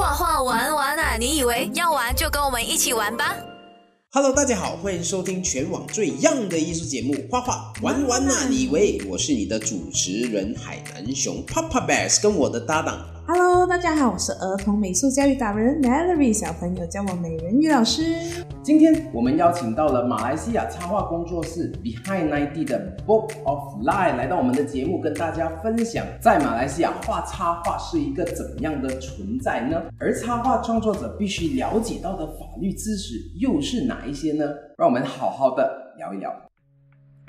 画画玩玩啊！你以为要玩就跟我们一起玩吧？Hello，大家好，欢迎收听全网最 young 的艺术节目《画画玩玩啊！你以为我是你的主持人海南熊 Papa Bear，跟我的搭档。Hello，大家好，我是儿童美术教育达人 Melody，小朋友叫我美人鱼老师。今天我们邀请到了马来西亚插画工作室 Behind Ninety 的 Book of Life 来到我们的节目，跟大家分享在马来西亚画插画是一个怎样的存在呢？而插画创作者必须了解到的法律知识又是哪一些呢？让我们好好的聊一聊。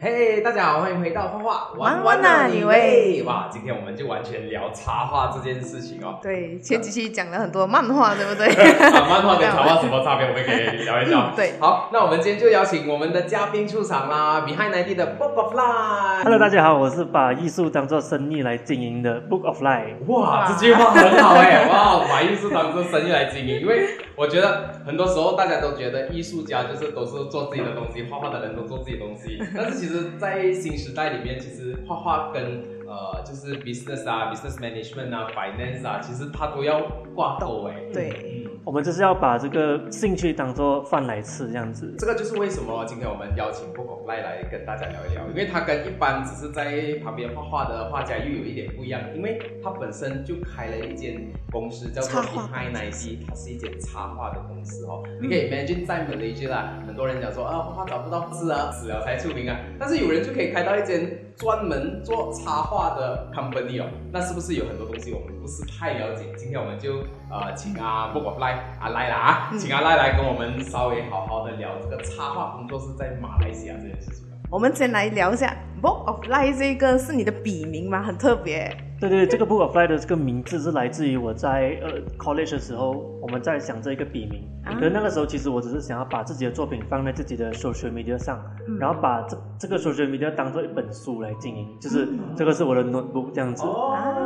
嘿，大家好，欢迎回到画画玩玩啊，你喂！哇，今天我们就完全聊插画这件事情哦。对，前几期讲了很多漫画，对不对？漫画跟插画什么差别？我们可以聊一聊。对，好，那我们今天就邀请我们的嘉宾出场啦，Behind Ninety 的 Book of Life。Hello，大家好，我是把艺术当做生意来经营的 Book of Life。哇，这句话很好哎！哇，把艺术当做生意来经营，因为我觉得很多时候大家都觉得艺术家就是都是做自己的东西，画画的人都做自己的东西，但是其实，在新时代里面，其实画画跟呃，就是 business 啊，business management 啊，finance 啊，其实它都要挂钩哎。对，我们就是要把这个兴趣当做饭来吃这样子。这个就是为什么今天我们邀请 Book 赖来跟大家聊一聊，因为他跟一般只是在旁边画画的画家又有一点不一样，因为他本身就开了一间公司叫做 Behind Ninety，它是一间插画的公司哦。你可以 imagine 在 Malaysia 啦，很多人讲说啊，画画找不到字啊，死了才出名啊，但是有人就可以开到一间专门做插画。的 company 哦，那是不是有很多东西我们不是太了解？今天我们就呃请阿 Book of Life 阿赖啦啊，请阿赖来跟我们稍微好好的聊这个插画工作室在马来西亚这件事情。我们先来聊一下 Book of Life 这个是你的笔名吗？很特别。对对，这个 Book of Life 的这个名字是来自于我在呃 college 的时候，我们在想这一个笔名。可是那个时候其实我只是想要把自己的作品放在自己的 social media 上，然后把这这个 social media 当做一本书来经营，就是这个是我的 notebook 这样子。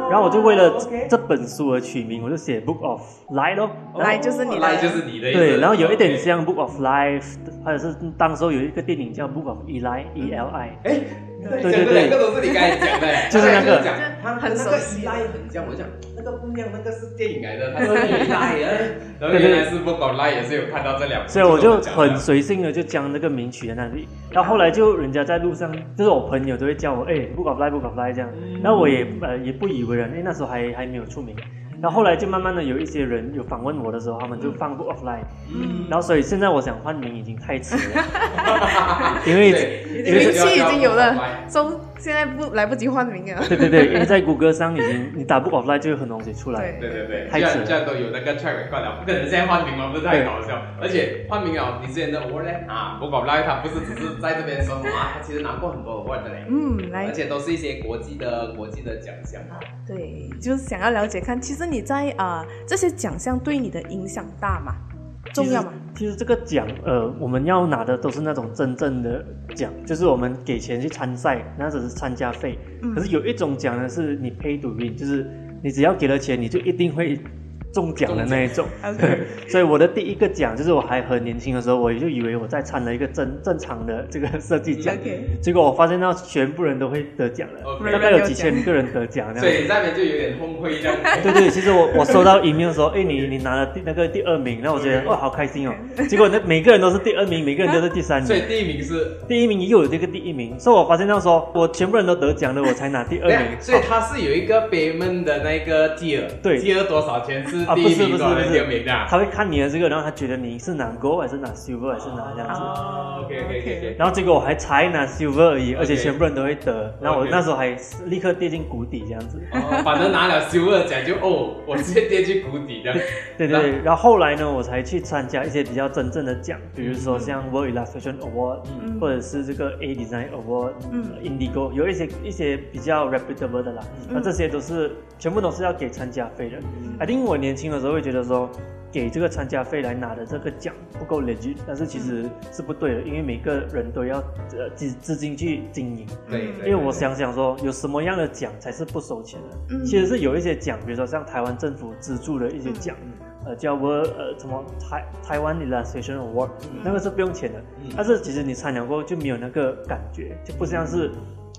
然后我就为了这本书而取名，我就写 Book of Life 咯，Life 就是你，Life 就是你的。对，然后有一点像 Book of Life，或者是当时候有一个电影叫 Book of Eli，E L I。哎。对对对，这都是你刚才讲的，就是那个讲，他很那个依赖很像，我讲。那个不一样，那个是电影来的，他说依赖，然后原来是不搞赖也是有看到这两部，所以我就很随性的就将那个名取在那里，然后后来就人家在路上，就是我朋友都会叫我，哎，不搞赖不搞赖这样，然后我也呃也不以为然，因为那时候还还没有出名。然后后来就慢慢的有一些人有访问我的时候，他们就放过 offline，嗯，然后所以现在我想换名已经太迟了，因为名气已经有了，都现在不来不及换名啊。对对对，因为在谷歌上已经你打不 offline 就有很多东西出来。对对对，太迟了。这样都有那个 track 挂了，不可能现在换名了？不是太搞笑。而且换名啊，你之前的 award 呢？啊，不 offline 它不是只是在这边说啊，它其实拿过很多 award 的嘞。嗯，来，而且都是一些国际的国际的奖项。对，就是想要了解看，其实你在啊这些奖项对你的影响大吗？重要吗？其实这个奖，呃，我们要拿的都是那种真正的奖，就是我们给钱去参赛，那只是参加费。可是有一种奖呢，是你 pay to win，就是你只要给了钱，你就一定会。中奖的那一种，所以我的第一个奖就是我还很年轻的时候，我就以为我在参了一个正正常的这个设计奖，结果我发现到全部人都会得奖了，大概有几千个人得奖，所以你那边就有点崩溃这样。对对，其实我我收到 email 说，哎，你你拿了第那个第二名，那我觉得哇好开心哦。结果那每个人都是第二名，每个人都是第三名，所以第一名是？第一名又有这个第一名，所以我发现到说我全部人都得奖了，我才拿第二名。所以他是有一个 payment 的那个 tier，对，tier 多少钱？是第一名的。他会看你的这个，然后他觉得你是拿 gold 还是拿 silver 还是拿这样子。OK OK OK。然后结果我还才拿 silver 而已，而且全部人都会得。然后我那时候还立刻跌进谷底这样子。哦，反正拿了 silver 奖就哦，我直接跌进谷底这样。对 对。然后后来呢，我才去参加一些比较真正的奖，比如说像 World Illustration Award，或者是这个 A Design Award，Indigo，有一些一些比较 reputable 的啦。那这些都是全部都是要给参加费的。I think 我年轻的时候会觉得说。说给这个参加费来拿的这个奖不够 legit，但是其实是不对的，因为每个人都要呃资资金去经营。对，因为我想想说，有什么样的奖才是不收钱的？其实是有一些奖，比如说像台湾政府资助的一些奖，呃，叫我呃什么台台湾 illustration award，那个是不用钱的。但是其实你参加过就没有那个感觉，就不像是。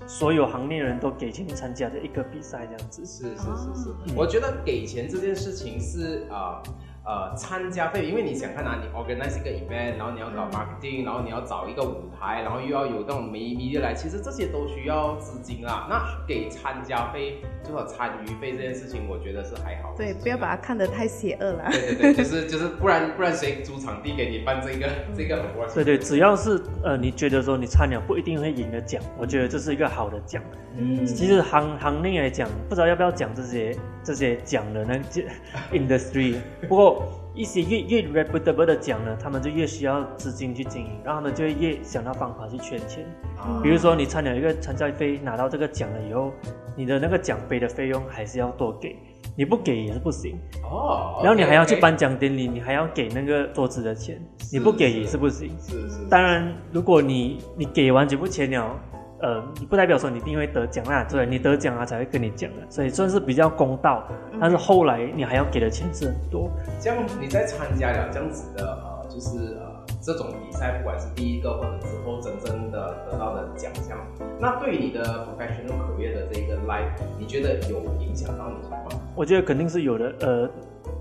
所有行内人都给钱参加的一个比赛这样子。是是是是，嗯我觉得给钱这件事情是啊。呃，参加费，因为你想看啊，你 organize 一个 event，然后你要搞 marketing，然后你要找一个舞台，然后又要有那种媒媒的来，其实这些都需要资金啦。那给参加费，就说参与费这件事情，我觉得是还好对。不要把它看得太邪恶了。对对对，就是 就是，不然不然谁租场地给你办这个 这个很多对对，只要是呃你觉得说你参了不一定会赢的奖，我觉得这是一个好的奖。嗯其实行行内来讲，不知道要不要讲这些这些奖的那这 industry，不过一些越越 reputable 的奖呢，他们就越需要资金去经营，然后他们就会越想到方法去圈钱。啊比如说你参了一个参赛费，拿到这个奖了以后，你的那个奖杯的费用还是要多给，你不给也是不行。哦，然后你还要去颁奖典礼，你还要给那个桌子的钱，你不给也是不行。是是，当然，如果你你给完全部钱了，呃，你不代表说你一定会得奖啊，对，你得奖了才会跟你讲的，所以算是比较公道。但是后来你还要给的钱是很多，这样你在参加了这样子的呃，就是呃这种比赛，不管是第一个或者之后真正的得到的奖项，那对于你的 professional career 的这个 life，你觉得有影响到你吗？我觉得肯定是有的。呃，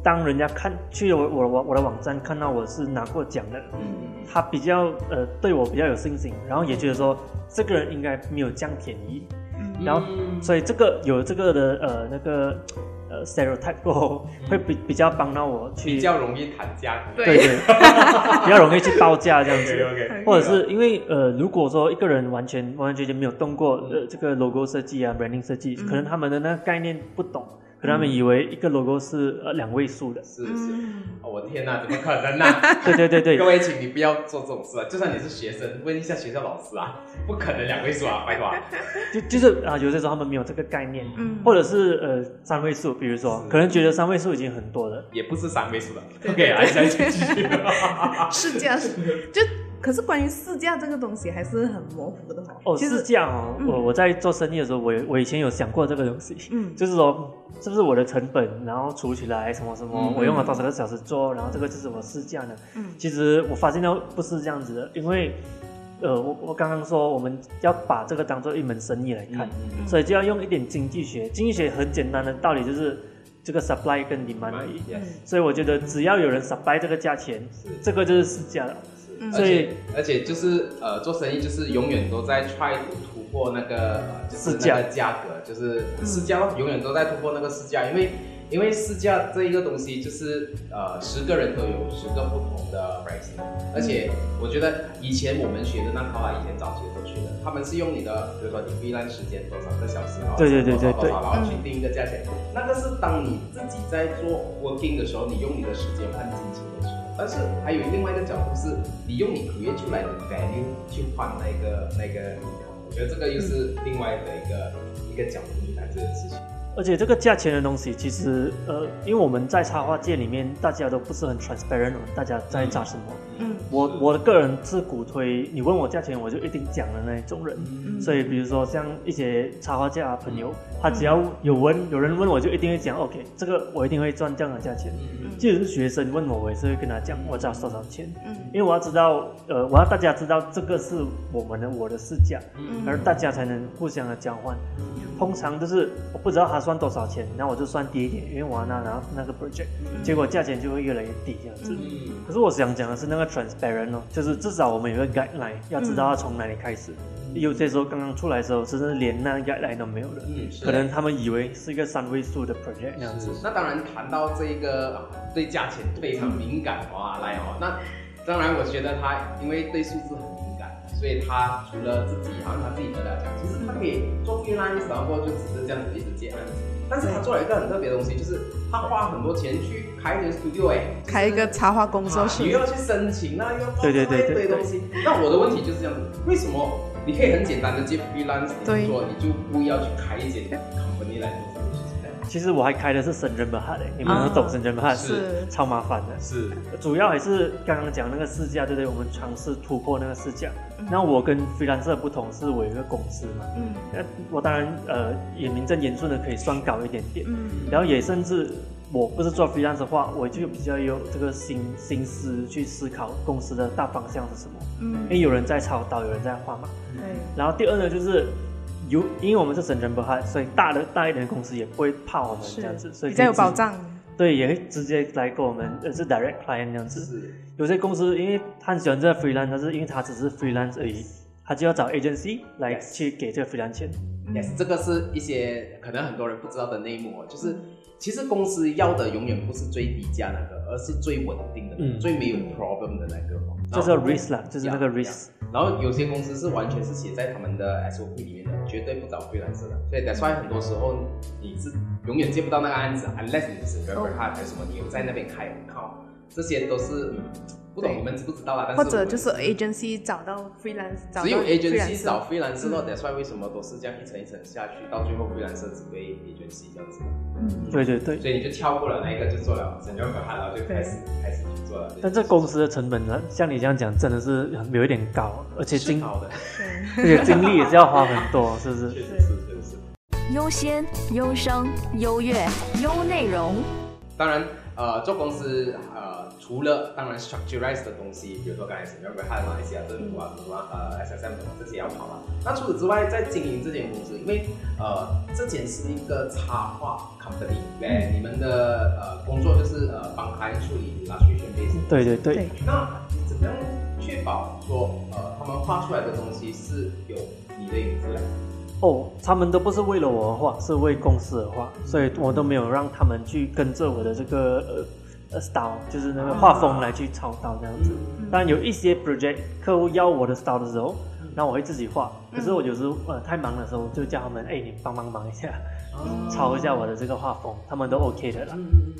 当人家看去我我我我的网站看到我是拿过奖的，嗯，他比较呃对我比较有信心，然后也觉得说这个人应该没有这样便宜，然后嗯。所以这个有这个的呃那个呃 stereotype 过后，会比比较帮到我去比较容易谈价格。对对，比较容易去报价这样子。OK，或者是因为呃，如果说一个人完全完完全全没有动过呃这个 logo 设计啊、branding 设计，可能他们的那个概念不懂，可他们以为一个 logo 是呃两位数的。是是，嗯，哦我天哪，怎么可能呢、对对对对各，位，请你不要做这种事啊！就算你是学生，问一下学校老师啊，不可能两位数啊，拜托啊。就就是啊，有些时候他们没有这个概念，嗯或者是呃三位数，比如说可能觉得三位数已经很多了。也不是三位数了。OK，来下一继续。是这样就，可是关于市价这个东西还是很模糊的哦。哦，其实是这样哦。嗯我我在做生意的时候，我我以前有想过这个东西，嗯 就是说是不是我的成本，然后除起来什么什么，嗯我用了多少个小时做，然后这个就是我市价呢？嗯其实我发现到不是这样子的，因为呃，我我刚刚说我们要把这个当做一门生意来看，嗯所以就要用一点经济学。经济学很简单的道理就是这个 supply 跟 demand 而已。嗯所以我觉得只要有人 supply 这个价钱，是这个就是市价了。嗯。而且而且就是呃，做生意就是永远都在 try 突破那个呃就是那个价格，就是市价咯永远都在突破那个市价，因为因为市价这一个东西就是呃十个人都有十个不同的 pricing，而且我觉得以前我们学的那套啊，以前早期的时候学的，他们是用你的比如说你避难时间多少个小时，然后对对对然后去定一个价钱，那个是当你自己在做 working 的时候，你用你的时间换金钱。但是还有另外一个角度是，你用你 create 出来的 value 去换那个那个我觉得这个又是另外的一个、一个角度去谈这个事情。而且这个价钱的东西，其实呃，因为我们在插画界里面，大家都不是很 transparent，哦大家在扎什么。嗯我我的个人是鼓推，你问我价钱，我就一定讲的那一种人。嗯。所以比如说像一些插画家朋友，他只要有问有人问我，就一定会讲 OK，这个我一定会赚这样的价钱。嗯。即使是学生问我，我也是会跟他讲我找多少钱，嗯。因为我要知道，呃，我要大家知道这个是我们的我的市价，嗯。而大家才能互相的交换。通常就是我不知道他算多少钱，那我就算低一点，因为我要拿拿那个 project，结果价钱就会越来越低这样子。嗯。可是我想讲的是那个 transparent 哦，就是至少我们有个 guideline，要知道要从哪里开始。有些时候刚刚出来的时候，甚至连那个 guideline 都没有的，嗯，可能他们以为是一个三位数的 project 那样子。那当然，谈到这个啊对价钱非常敏感哇，来哦，那当然我觉得他因为对数字很敏感，所以他除了自己，好像他自己得了奖，其实他可以做 freelance，然后就只是这样子一直接案子。但是他做了一个很特别的东西，就是他花很多钱去开一个 studio，哎，就是开一个插画工作室啊你又要去申请啊，又要对对对做一堆对东西。那我的问题就是这样子，为什么你可以很简单的接 freelance 你对去做，你就不要去开一间 company 来做？其实我还开的是神人本哈的，你们都懂神人哈是超麻烦的。是，主要还是刚刚讲那个试驾，对不对？我们尝试突破那个市价。那我跟 freelancer 不同，是我有一个公司嘛，嗯。那我当然呃也名正言顺的可以算高一点点，嗯。然后也甚至我不是做 freelance 的话，我就比较有这个心心思去思考公司的大方向是什么，嗯。因嗯，为有人在操刀，有人在画嘛。对，然后第二呢，就是有，因为我们是省人不害，所以大的大一点的公司也不会怕我们这样子，所以比较有保。障。对，也会直接来跟我们，呃，是 direct client 这样子。是有些公司因为他很喜欢这个 freelance，但是因为他只是 freelance 而已，他就要找 agency 来去给这个 freelance 钱。Yes，这个是一些可能很多人不知道的内幕哦，就是其实公司要的永远不是最低价那个，而是最稳定的、嗯最没有 problem 的那个哦。就是 risk 啦，就是那个 risk。然后有些公司是完全是写在他们的 SOP 里面的，绝对不找灰蓝色的，所以 that's why 很多时候你是永远接不到那个案子，unless 你是 r e v e r hard 还是什么，你有在那边开靠这些都是嗯，不懂你们知不知道啦？但是或者就是 agency 找到 freelance，找到只有 agency 找 freelancer 咯，that's why 为什么都是这样一层一层下去，到最后 freelancer 只被 agency 这样子。嗯，对对对。所以你就跳过了那一个，就做了整个可汗，然后就开始开始去做了。但这公司的成本呢，像你这样讲，真的是有一点高，而且精，是好的，对，而且精力也是要花很多，是不是？确实是，确实是。优先、优生、优越、优内容。当然，呃，做公司呃，除了当然 structureize 的东西，比如说刚才什么汉马来西亚政府啊，什么呃 SSM 什么这些要跑嘛。那除此之外，在经营这间公司，因为呃，这间是一个插画 company，哎、你们的呃工作就是呃帮客人处理 illustration base。对对对对，那怎么样确保说呃他们画出来的东西是有你的影子的？哦，他们都不是为了我而画，是为公司而画，所以我都没有让他们去跟着我的这个呃呃 style，就是那个画风来去操刀这样子。当然有一些 project 客户要我的 style 的时候，那我会自己画。可是我有时候呃太忙的时候，就叫他们哎你帮帮忙一下，抄一下我的这个画风，他们都 OK 的啦。嗯，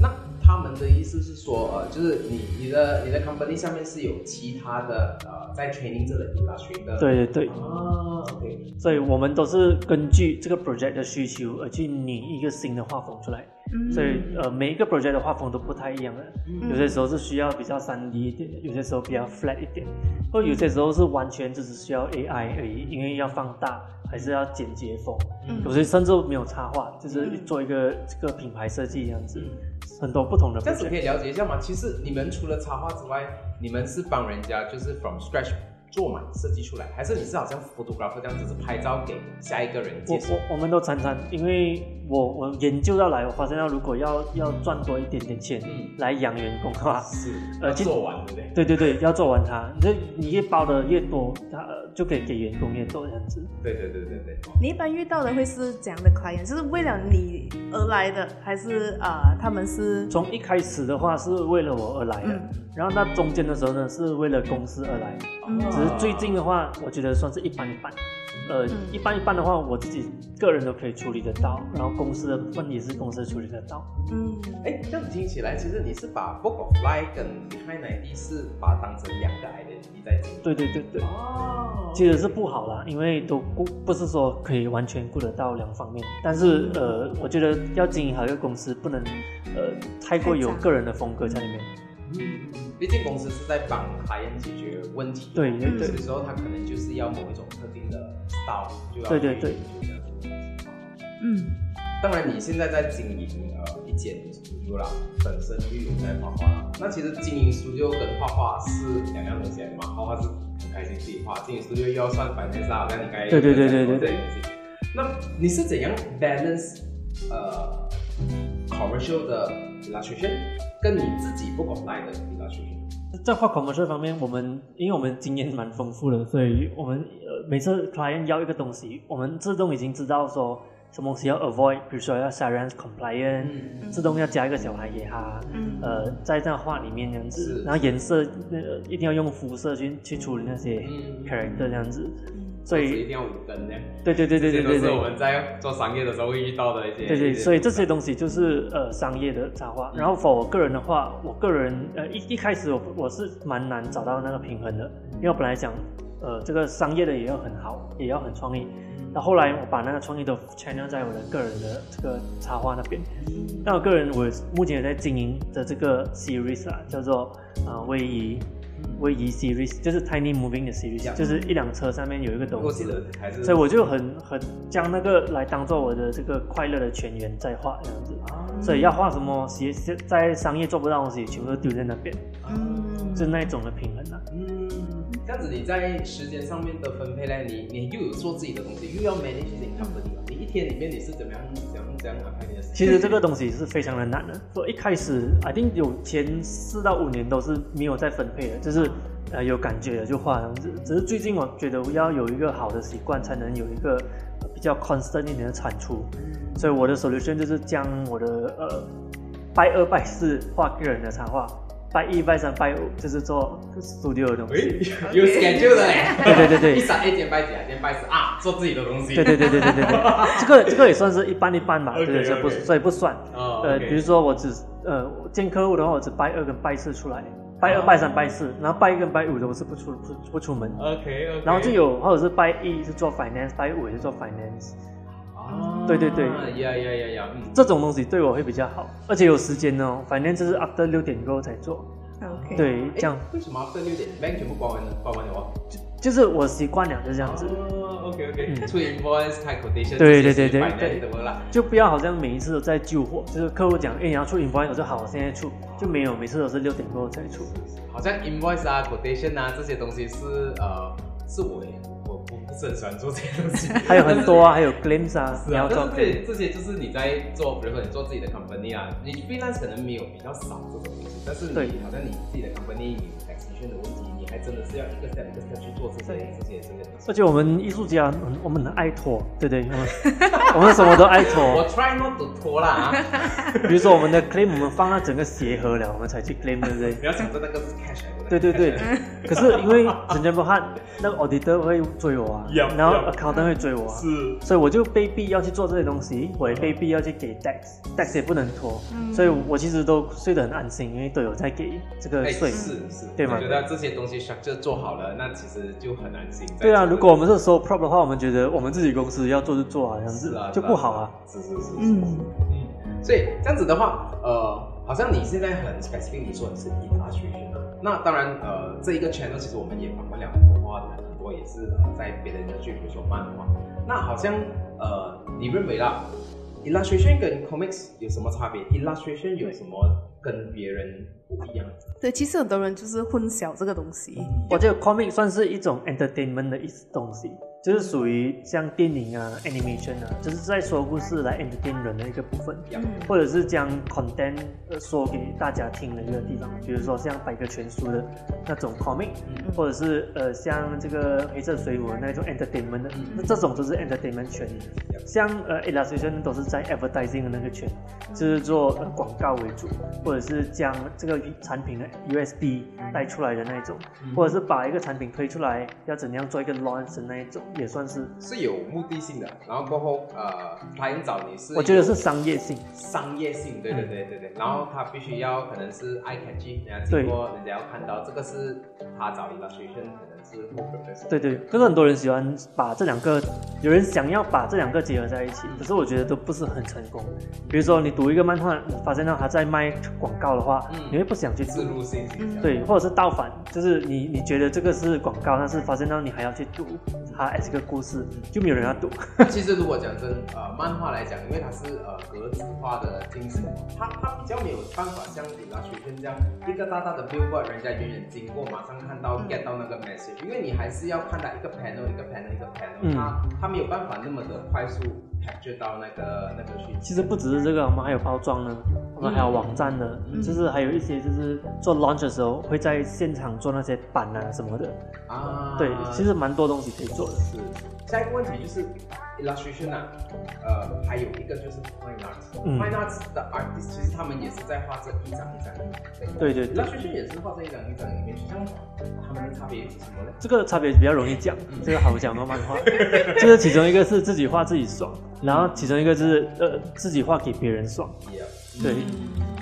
那他们的意思是说，呃，就是你你的你的 company 下面是有其他的呃在 training 这个 illustration 的。。对对对，啊，OK。所以我们都是根据这个 project 的需求而去拟一个新的画风出来。嗯。所以呃每一个 project 的画风都不太一样的，有些时候是需要比较 3D 一点，有些时候比较 flat 一点，或者有些时候是完全只是需要 AI 而已，因为要放大还是要简洁风，嗯。有些甚至没有插画，就是做一个这个品牌设计这样子，很多不同的这样子可。以了解一下吗？其实你们除了插画之外，你们是帮人家就是 from scratch 做嘛设计出来，还是你是好像 photographer 这样子是拍照给下一个人我？我我们都常常，因为我我研究到来，我发现到如果要要赚多一点点钱嗯来养员工的话，是，呃做完对不对？对对对，要做完它，你这你越包的越多，它呃就可以给员工越多这样子。对对对对对。你一般遇到的会是怎样的 client？就是为了你而来的，还是啊、呃他们是从一开始的话是为了我而来的，嗯然后那中间的时候呢是为了公司而来，嗯只是最近的话，我觉得算是一般一般。呃，嗯一般一般的话，我自己个人都可以处理得到，然后公司的部分也是公司处理得到。嗯哎，这样听起来，其实你是把 Book of Life 跟 Behind ID 是把它当成两个 identity 在经营。对对对对，哦其实是不好啦，因为都顾不是说可以完全顾得到两方面，但是呃，我觉得要经营好一个公司，不能呃太过有个人的风格在里面。嗯，毕竟公司是在帮客人解决问题。对对对有些时候他可能就是要某一种特定的 style，就要对对对嗯当然，你现在在经营呃一间 studio 啦，本身就有在画画啦。那其实经营 studio 跟画画是两样东西嘛，画画是很开心自己画，经营 studio 又要算 finance 啊，好像你刚才对对对对对对。那你是怎样 balance 呃 commercial 的 illustration 跟你自己不广来的 illustration？在画 commercial 方面，我们因为我们经验蛮丰富的，所以我们呃每次 client 要一个东西，我们自动已经知道说什么东西要 avoid，比如说要 Siren compliant，、嗯自动要加一个小孩给他，嗯呃，在这样画里面这样子是，然后颜色呃一定要用肤色去去处理那些嗯 character 这样子，嗯所以一定要五根呢。对对对对对对这是我对。们在做商业的时候会遇到的一些。对对，所以这些东西就是呃商业的插画。然后 for 我个人的话，我个人呃一一开始我我是蛮难找到那个平衡的，因为我本来想呃这个商业的也要很好，也要很创意。那后来我把那个创意都 channel 在我的个人的这个插画那边。那我个人我目前也在经营的这个 series 啊，叫做啊位移位移 series，就是 tiny moving 的 series，Yeah 就是一辆车上面有一个东西所以我就很很将那个来当做我的这个快乐的泉源在画这样子，所以要画什么，其实在商业做不到的东西，全部都丢在那边。嗯就是那一种的平衡啊。嗯，这样子你在时间上面的分配呢？你你又有做自己的东西，又要 manage 你 company 嘛？你一天里面你是怎么样怎样怎样安排你的？其实这个东西是非常的难的。说一开始，I think 有前四到五年都是没有在分配的，就是呃有感觉的就画这样子。只是最近我觉得要有一个好的习惯，才能有一个呃比较 constant 一点的产出。所以我的 solution 就是将我的呃拜二拜四画个人的插画，拜一拜三拜五就是做 studio 的东西。有 schedule 的 嘞。对对对对一三一天拜几啊？天拜四啊，做自己的东西。对对对对对对对，这个这个也算是一半一半吧，对对，所以不所以不算。哦呃，比如说我只呃见客户的话，我只拜二跟拜四出来，拜二、拜三、拜四，然后拜一跟拜五的我是不出不不出门，OK OK。然后就有或者是拜一是做 finance，拜五也是做 finance，啊，对对对。呀呀呀呀，嗯，这种东西对我会比较好，而且有时间哦，finance 是 after 六点过后才做，OK，对，诶这样。为什么 after 六点？bank 全部关完了？关完了哦。就是我习惯了就这样子，哦，OK OK，嗯。出 invoice 开 quotation，对对对对对？就不要好像每一次都在救火，就是客户讲，哎，你要出 invoice，我说好，我现在出，就没有，每次都是六点过后才出。好像 invoice 啊、quotation 啊这些东西是呃，是我也我我不是很喜欢做这些东西，还有很多啊，还有 claims 啊，是啊，你要做但是这这些就是你在做，比如说你做自己的 company 啊，你 freelance 可能没有比较少这种东西，但是你好像你自己的 company 你有 taxation 的问题，你还真的是要一个 step 一个 step 去做这些对这些这些东西。而且我们艺术家，嗯我们很爱拖，对不对？我 们我们什么都爱我拖。try not to 拖啦啊，比如说我们的 claim，我们放到整个鞋盒了，我们才去 claim，对不对？不要想着那个是 cash。对对对，可是因为人家不看那个 auditor 会追我啊然后 accountant 会追我啊，是所以我就被逼要去做这些东西，我也被逼要去给 tax，tax 也不能拖，嗯所以我其实都睡得很安心，因为都有在给这个哎，税。是是，对吗我觉得这些东西 structure 做好了，那其实就很难行。对啊，如果我们是收 prop 的话，我们觉得我们自己公司要做就做啊，这样子是啊，就不好啊。是是是是，嗯嗯，所以这样子的话，呃，好像你现在很 specific，你说你是 illustration 啊，那当然，呃，这一个 channel 其实我们也访问了很多画的，很多也是呃在别的 industry，比如说漫画，那好像呃，你认为啦，illustration 跟 comics 有什么差别？illustration 有什么跟别人不一样？对，其实很多人就是混淆这个东西。我觉得 comic 算是一种 entertainment 的一东西，就是属于像电影啊、animation 啊，就是在说故事来 entertain 人的一个部分，呀或者是将 content 呃说给大家听的一个地方，比如说像百科全书的那种 comic，嗯。或者是呃像这个黑色水母的那种 entertainment 的，嗯。那这种都是 entertainment 圈。像呃 illustration 都是在 advertising 的那个圈，就是做呃广告为主，或者是将这个产品的 USB 带出来的那一种，嗯。或者是把一个产品推出来要怎样做一个 launch 的那一种，也算是？是有目的性的，然后过后呃，他人找你是我觉得是商业性。商业性，对对对对对，然后他必须要可能是 eye catchy，人家对。经过人家要看到这个是他找 illustration，可能对对，可是很多人喜欢把这两个，有人想要把这两个结合在一起，可是我觉得都不是很成功。比如说你读一个漫画，你发现到他在卖广告的话，嗯你会不想去读。自入性形象。对，或者是倒反，就是你你觉得这个是广告，但是发现到你还要去读它这个故事，就没有人要读。其实如果讲真，呃，漫画来讲，因为它是呃格子化的精神，它它比较没有办法像 illustration 这样一个大大的 billboard，人家远远经过马上看到 get 到那个 message，因为你还是要看到一个 panel 一个 panel 一个 panel，、嗯它它没有办法那么的快速 capture 到那个那个讯息。其实不只是这个，我们还有包装呢，我们还有网站呢，嗯就是还有一些就是做 launch 的时候会在现场做那些板啊什么的。啊，对，其实蛮多东西可以做的。是。下一个问题就是 illustration 啊，呃，还有一个就是 fine arts。嗯 fine arts 的 artist 其实他们也是在画这一张一张的。对对对 illustration 也是画这一张一张里面，像他们的差别是什么呢？这个差别比较容易讲，这个好讲的漫画，就是其中一个是自己画自己爽，然后其中一个就是呃自己画给别人爽。Yeah，对，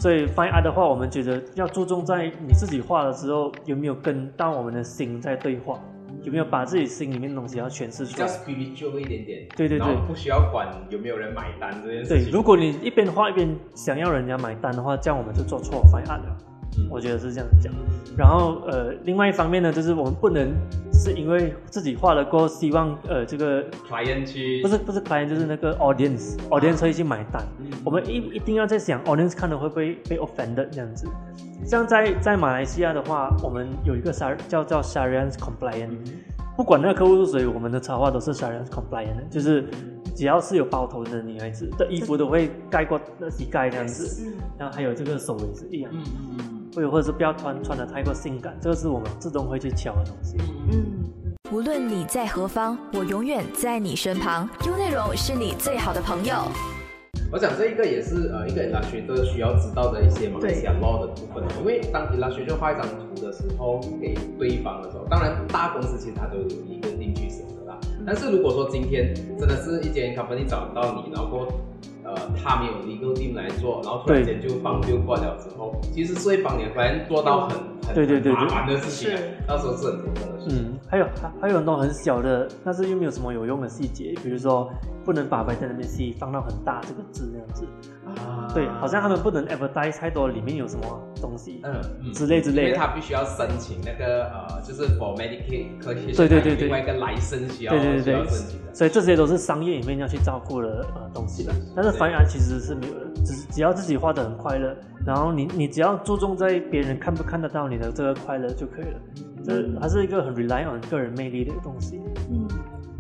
所以 fine art 的话，我们觉得要注重在你自己画的时候有没有跟到我们的心在对话，有没有把自己心里面的东西要诠释比较出来。spiritual 一点点。对对对不需要管有没有人买单这件事对，情。如果你一边画一边想要人家买单的话，这样我们就做错 fine art 了。我觉得是这样讲。然后呃，另外一方面呢，就是我们不能是因为自己画了过后，希望呃这个 client 去不是不是 client 就是那个 audience audience 会去买单。我们一一定要在想 audience 看了会不会被 offended 这样子。像在在马来西亚的话，我们有一个 Shar 叫叫 Sharians compliant，不管那个客户是谁，我们的插画都是 Sharians compliant 的，就是只要是有包头的女孩子的衣服都会盖过那膝盖这样子，然后还有这个手也是一样，嗯或者或者是不要穿穿的太过性感，这个是我们自动会去敲的东西。嗯，无论你在何方，我永远在你身旁。优内容是你最好的朋友。我想这一个也是呃一个 illustrator 需要知道的一些马来西亚 law 的部分，因为当 illustrator 画一张图的时候给对方的时候，当然大公司其实它都有一个定期审核啦。但是如果说今天真的是一间 company 找到你，然后过呃他没有 legal team 来做，然后突然间就放丢过了之后，其实是会帮你的 client 做到很很对对对对。很麻烦的事情到时候是很头疼的事情。嗯，还有还还有很多很小的，但是又没有什么有用的细节，比如说不能把 vitamin C 放到很大这个字那样子，啊。对，好像他们不能 advertise 太多里面有什么东西嗯嗯。之类之因为类的。他必须要申请那个呃，就是 for Medicaid 科学对对对。对另外一个 license 需要对对对。需要对申请的。所以这些都是商业里面要去照顾的呃东西的，但是反而其实是没有的，只是只要自己画的很快乐，然后你你只要注重在别人看不看得到你的这个快乐就可以了，这还是一个很 rely on 个人魅力的东西。嗯，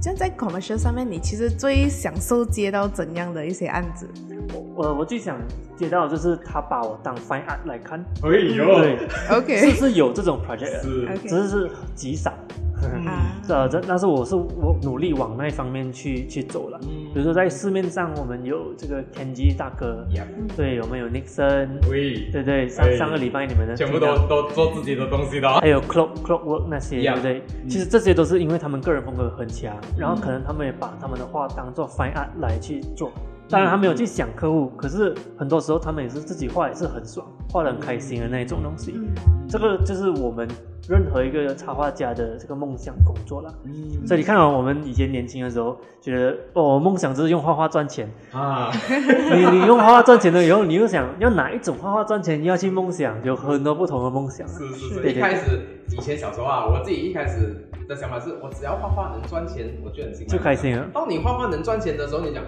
这样在 commercial 上面，你其实最享受接到怎样的一些案子？我我最想接到的就是他把我当 fine art 来看，哎呦。对，OK。是是有这种 project 的，是。只是是极少。啊，呃，这但是我是我努力往那一方面去去走了。嗯。比如说在市面上，我们有这个 Kenji 大哥对，我们有 Nixon，喂，对对，上哎上个礼拜你们的全部都都做自己的东西的哦。还。有 Clock Clockwork 那些对不对？其实这些都是因为他们个人风格很强，然后可能他们也把他们的画当做 fine art 来去做。当然，他没有去想客户，可是很多时候他们也是自己画，也是很爽，画的很开心的那一种东西。这个就是我们任何一个插画家的这个梦想工作啦。嗯所以你看啊，我们以前年轻的时候，觉得哦，梦想就是用画画赚钱。啊，你你用画画赚钱了以后，你又想要哪一种画画赚钱？你要去梦想，有很多不同的梦想。是是是，对对一开始以前小时候啊，我自己一开始的想法是我只要画画能赚钱，我就很心就开心了。当你画画能赚钱的时候，你讲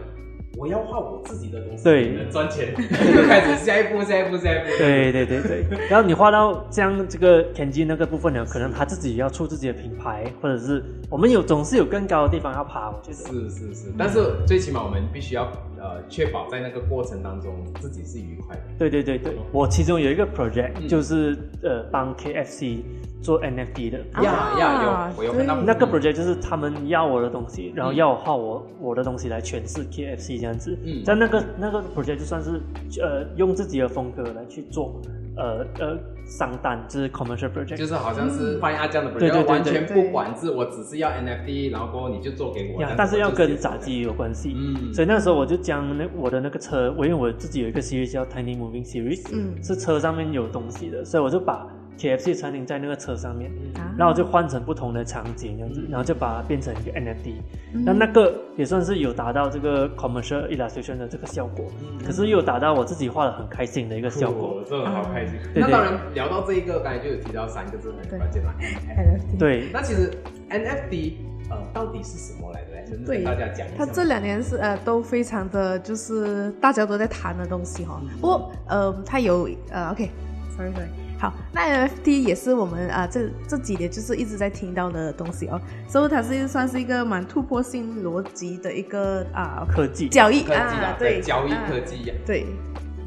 我要画我自己的东西，对能赚钱，就 开始下一步下一步下一步。对对对对，然后你画到这样这个 Kenji 那个部分呢，可能他自己要出自己的品牌，或者是我们有总是有更高的地方要爬，我觉得。是是是，但是最起码我们必须要呃确保在那个过程当中自己是愉快的。对对对对，我其中有一个 project、嗯就是呃帮 KFC 做 NFT 的。啊呀呀，有我有看到对那个 project 就是他们要我的东西，然后要我画我我的东西来诠释 KFC 这样子。嗯在那个那个 project 就算是呃用自己的风格来去做呃呃商单，就是 commercial project。就是好像是翻阿这样的 project，对对对完全对不管是我只是要 NFT，然后过后你就做给我呀，，但是要跟炸鸡有关系。嗯所以那时候我就将那我的那个车，我因为我自己有一个 series 叫 Tiny Moving Series，嗯是车上面有东西的，所以我就把 KFC 餐厅在那个车上面，啊然后就换成不同的场景这样子，然后就把它变成一个 NFT。嗯那那个也算是有达到这个 commercial illustration 的这个效果，可是又有达到我自己画的很开心的一个效果。我真的好开心。对对那当然聊到这一个，刚才就有提到三个字很关键啦。NFT 对，那其实 NFT 呃到底是什么来的嘞？就是对跟大家讲一下。它这两年是呃都非常的就是大家都在谈的东西哈、不过呃它有呃 OK，sorry sorry，好，那 NFT 也是我们啊、这这几年就是一直在听到的东西哦，所以它是算是一个蛮突破性逻辑的一个啊、科技。交易。科技啊，，对，交易啊科技。呀。对，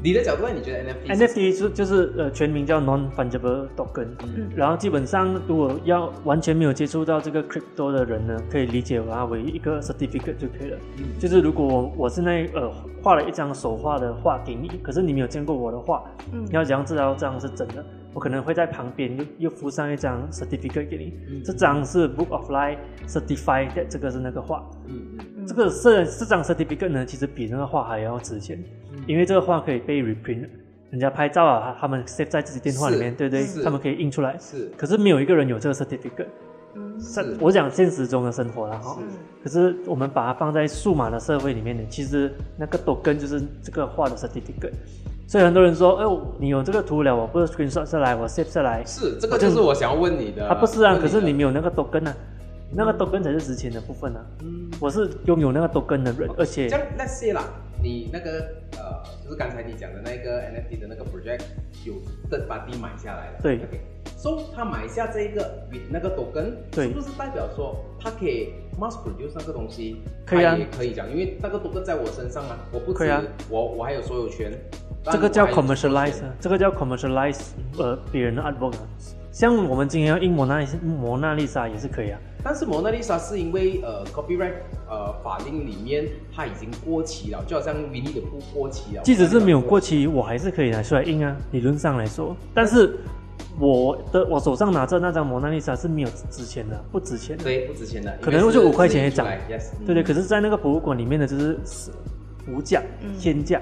你的角度呢？你觉得 NFT 是？NFT 就就是呃全名叫 non fungible token，、嗯。然后基本上如果要完全没有接触到这个 crypto 的人呢，可以理解它为一个 certificate 就可以了。嗯。就是如果我我现在呃画了一张手画的画给你，可是你没有见过我的画，嗯。你要怎样知道这张是真的？我可能会在旁边又又附上一张 certificate 给你，嗯。这张是 Book of Life certified，that 这个是那个画。这个这这张 certificate 呢，其实比那个画还要值钱，因为这个画可以被 reprint，人家拍照啊，他们 save 在自己电话里面，是对不对？他们可以印出来。是。可是没有一个人有这个 certificate。嗯是我讲现实中的生活了哈，嗯可是我们把它放在数码的社会里面呢，其实那个 token 就是这个画的 certificate。所以很多人说，哎，你有这个图了，我不是 screenshot 下来，我 save 下来。是，这个就是我想要问你的。他不是啊，可是你没有那个 token 啊，那个 token 才是值钱的部分啊。嗯，我是拥有那个 token 的人，而且。像那些啦，你那个呃，就是刚才你讲的那个 NFT 的那个 project，有的把地买下来了。对。所以他买下这个那个 token，是不是代表说他可以 mass produce 那个东西？可以啊，可以讲，因为那个 token 在我身上啊，我不止我我还有所有权。这个叫 commercialize，这个叫 commercialize，呃，别人的 artwork。像我们今天要印蒙娜蒙娜丽莎也是可以啊。但是蒙娜丽莎是因为呃 copyright 呃法令里面它已经过期了，就好像 Winnie 的布过期了。即使是没有过期，我还是可以拿出来印啊，理论上来说。但是我的我手上拿着那张蒙娜丽莎是没有值钱的，不值钱的。对，不值钱的，可能就五块钱一张。Yes。对对，可是，在那个博物馆里面的就是无价天价。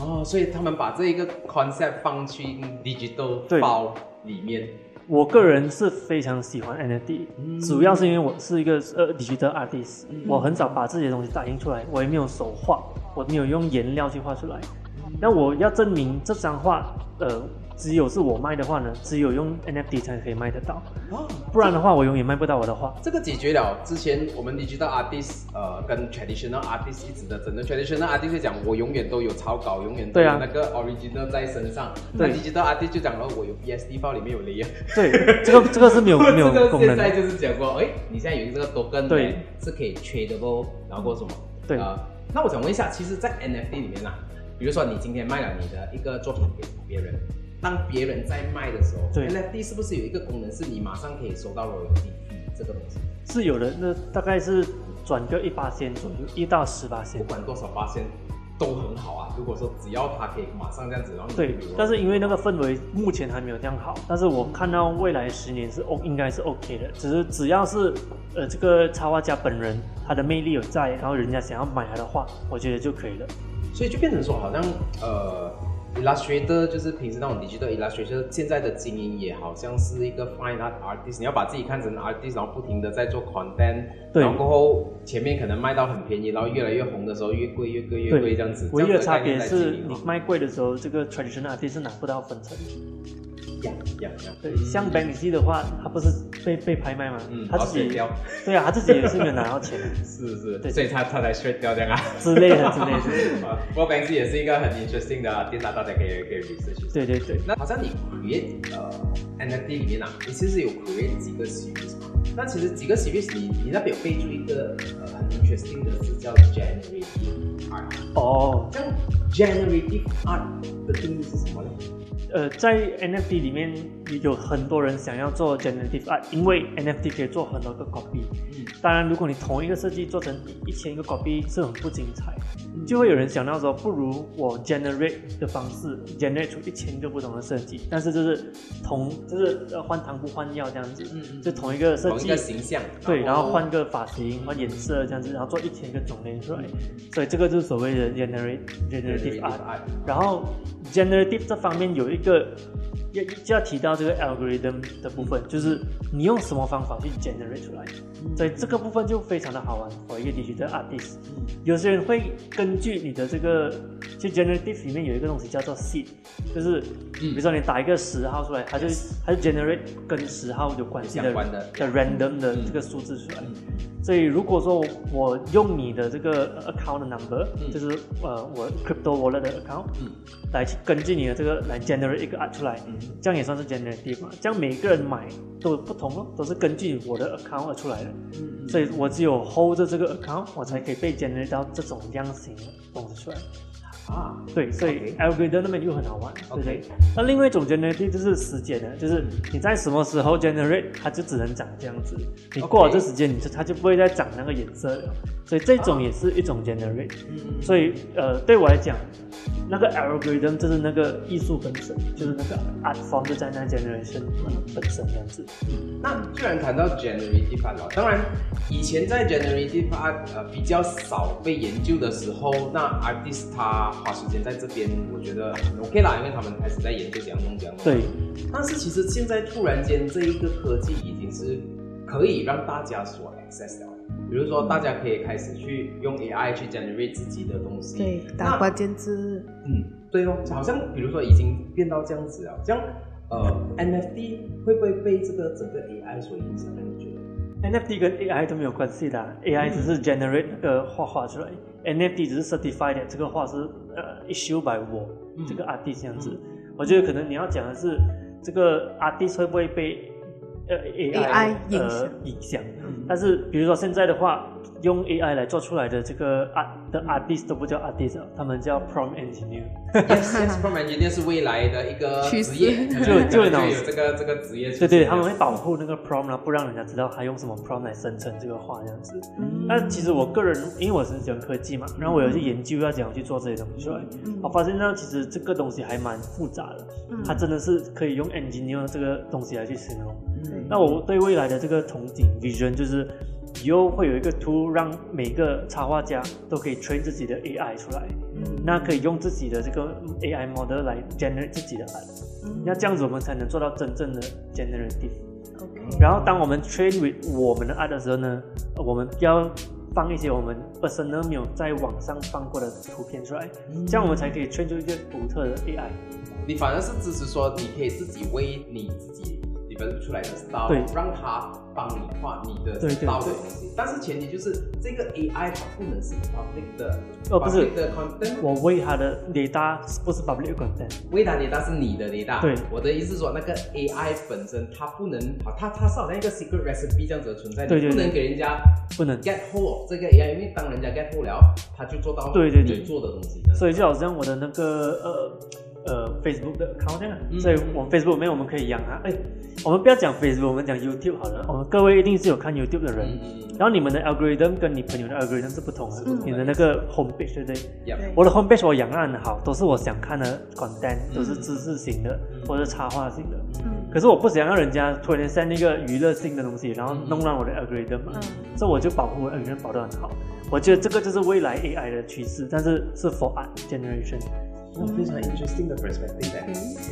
哦，所以他们把这一个 concept 放去 digital 包里面。我个人是非常喜欢 NFT，主要是因为我是一个呃 digital artist，我很少把自己的东西打印出来，我也没有手画，我没有用颜料去画出来。那我要证明这张画，呃。只有是我卖的话呢，只有用 NFT 才可以卖得到，不然的话我永远卖不到我的画。这个解决了之前我们 digital artist 呃跟 traditional artist 一直的争论。traditional artist 讲我永远都有草稿，永远都有那个 original 在身上。对，digital artist 就讲了我有 PSD file 里面有 layer。对，这个 这个是没有没有功能。现在就是讲过，哎，你现在有这个 token，对，是可以 tradable，然后什么？对啊。那我想问一下，其实，在 NFT 里面呢，比如说你今天卖了你的一个作品给别人。当别人在卖的时候，NFT 是不是有一个功能，是你马上可以收到 royalty 这个东西？是有的，那大概是转个一八千左右，一到十八千，不管多少八千都很好啊。如果说只要它可以马上这样子，然后对，但是因为那个氛围目前还没有这样好，但是我看到未来十年是 O 应该是 OK 的，只是只要是呃这个插画家本人他的魅力有在，然后人家想要买他的画，我觉得就可以了。所以就变成说，好像呃。Illustrator 就是平时那种 digital Illustrator，现在的经营也好像是一个 fine art artist，你要把自己看成 artist，然后不停的在做 content，然后过后前面可能卖到很便宜，然后越来越红的时候越贵越贵越贵这样子。唯一的差别是你卖贵的时候，这个 traditional artist 是拿不到分成。样样样，对，像 Banksy 的话，他不是被被拍卖吗？嗯，他自己掉，对啊，他自己也是没有拿到钱。是是，对，所以他他才 straight 掉这样啊之类的之类的。啊，不过 Banksy 也是一个很 interesting 的电脑，大家可以可以 research。对对对，那好像你 create 呃 NFT 里面啊，你其实有 create 几个 series 嘛？那其实几个 series，你你那边有备注一个呃很 interesting 的词叫 generative art。哦，这样 generative art 的定义是什么呢？呃，在 NFT 里面有很多人想要做 generative art，因为 NFT 可以做很多个 copy。嗯，当然，如果你同一个设计做成一千个 copy，是很不精彩。就会有人想到说，不如我 generate 的方式 generate 出一千个不同的设计，但是就是同就是呃换汤不换药这样子，嗯就同一个设计，同一个形象，对，然后换个发型、换颜色这样子，然后做一千个种类出来，所以这个就是所谓的 generate generative art。然后 generative 这方面有一个。要就要提到这个 algorithm 的部分，就是你用什么方法去 generate 出来，所以这个部分就非常的好玩。我一个 digital artist，有些人会根据你的这个，就 generative 里面有一个东西叫做 seed，就是比如说你打一个十号出来，它就它就 generate 跟十号有关系的的。random 的这个数字出来。所以如果说我用你的这个 account number，就是呃我 crypto wallet 的 account，来根据你的这个来 generate 一个 art 出来，这样也算是 generative 嘛？这样每个人买都不同咯，都是根据我的 account 而出来的。所以我只有 hold 着这个 account，我才可以被 generate 到这种样型的东西出来。啊，对，所以 algorithm 那边就很好玩，对不对？那另外一种 generate 就是时间的，就是你在什么时候 generate，它就只能长这样子。你过了这时间，你就它就不会再长那个颜色了。所以这种也是一种 generate。所以呃，对我来讲。那个 algorithm 就是那个艺术本身，就是那个 art form 就在那 generation 本身这样子。那既然谈到 generative art，当然以前在 generative art 呃比较少被研究的时候，那 artist 他花时间在这边，我觉得 OK 啦，因为他们开始在研究怎样弄这样。对。但是其实现在突然间这一个科技已经是可以让大家所 access 了。比如说，大家可以开始去用 AI 去 generate 自己的东西，对，打关键字。嗯，对哦，好像比如说已经变到这样子了，这样呃 NFT 会不会被这个整个 AI 所影响呢？你觉得 NFT 跟 AI 都没有关系的、，AI 只是 generate 那个画画出来、，NFT 只是 certify 的这个画是呃 issue by 我、这个 artist 这样子、我觉得可能你要讲的是这个 artist 会不会被呃 AI 呃影响？但是比如说现在的话。用 AI 来做出来的这个 art 的 artist 都不叫 artist，他们叫 prompt engineer。Yes，prompt engineer 是未来的一个职业，就就 有这个这个职业。对对，他们会保护那个 prompt 不让人家知道他用什么 prompt 来生成这个画这样子。那其实我个人，因为我是讲科技嘛，然后我有去研究要怎样去做这些东西出来，我发现呢，其实这个东西还蛮复杂的，它真的是可以用 engineer 这个东西来去形容。那我对未来的这个憧憬 vision 就是。以后会有一个 tool 让每个插画家都可以 train 自己的 AI 出来，那可以用自己的这个 AI model 来 generate 自己的 art，那这样子我们才能做到真正的 generative。然后当我们 train with 我们的 art 的时候呢，我们要放一些我们 personal 没有在网上放过的图片出来，这样我们才可以 train 出一个独特的 AI。你反而是支持说你可以自己为你自己 develop 出来的 style，让它。帮你画你的刀的东西，但是前提就是这个 AI 它不能是 public 的，哦不是的 content。我为它的雷达不是 public content，为它雷达是你的雷达。对，我的意思是说那个 AI 本身它不能，好，它它是好像一个 secret recipe 这样子的存在，对对，不能给人家不能 get hold 这个 AI，因为当人家 get hold 了，他就做到对对对你做的东西。所以就好像我的那个呃。呃，Facebook 的 account 这样，所以我们 Facebook 面我们可以养它。哎，我们不要讲 Facebook，我们讲 YouTube 好了。我们各位一定是有看 YouTube 的人，然后你们的 algorithm 跟你朋友的 algorithm 是不同的。你的那个 homepage 对不对？我的 homepage 我养的很好，都是我想看的 content，都是知识型的或者插画型的。可是我不想让人家突然间 send 那个娱乐性的东西，然后弄乱我的 algorithm 嘛。所以我就保护 algorithm 保得很好。我觉得这个就是未来 AI 的趋势，但是是 for art generation。非常 interesting 的 perspective。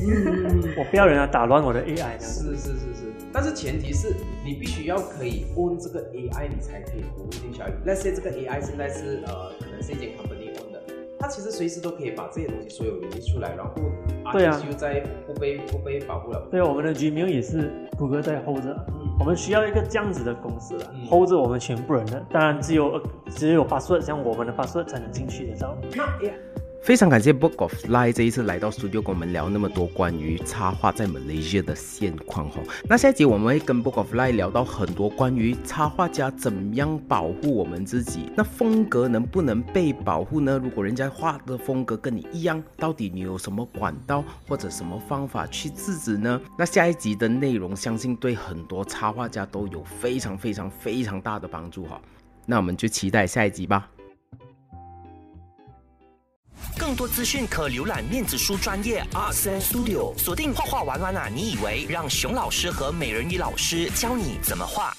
嗯，我不要人家打乱我的 AI。是是是是，但是前提是你必须要可以 own 这个 AI，你才可以投入进去。Let's say 这个 AI 现在是呃，可能是一间 company own 的，它其实随时都可以把这些东西所有移出来，然后对啊，就在不被不被保护了。对啊，我们的 Gmail 也是谷歌在 hold 着，我们需要一个这样子的公司 hold 着我们全部人的，当然只有只有 password，像我们的 password 才能进去的，知道那 AI。非常感谢 Book of Life 这一次来到 studio 跟我们聊那么多关于插画在 Malaysia 的现况哈。那下一集我们会跟 Book of Life 聊到很多关于插画家怎样保护我们自己，那风格能不能被保护呢？如果人家画的风格跟你一样，到底你有什么管道或者什么方法去制止呢？那下一集的内容相信对很多插画家都有非常非常非常大的帮助哈。那我们就期待下一集吧。更多资讯可浏览面子书专业 Art Studio，锁定画画玩玩啊！你以为让熊老师和美人鱼老师教你怎么画？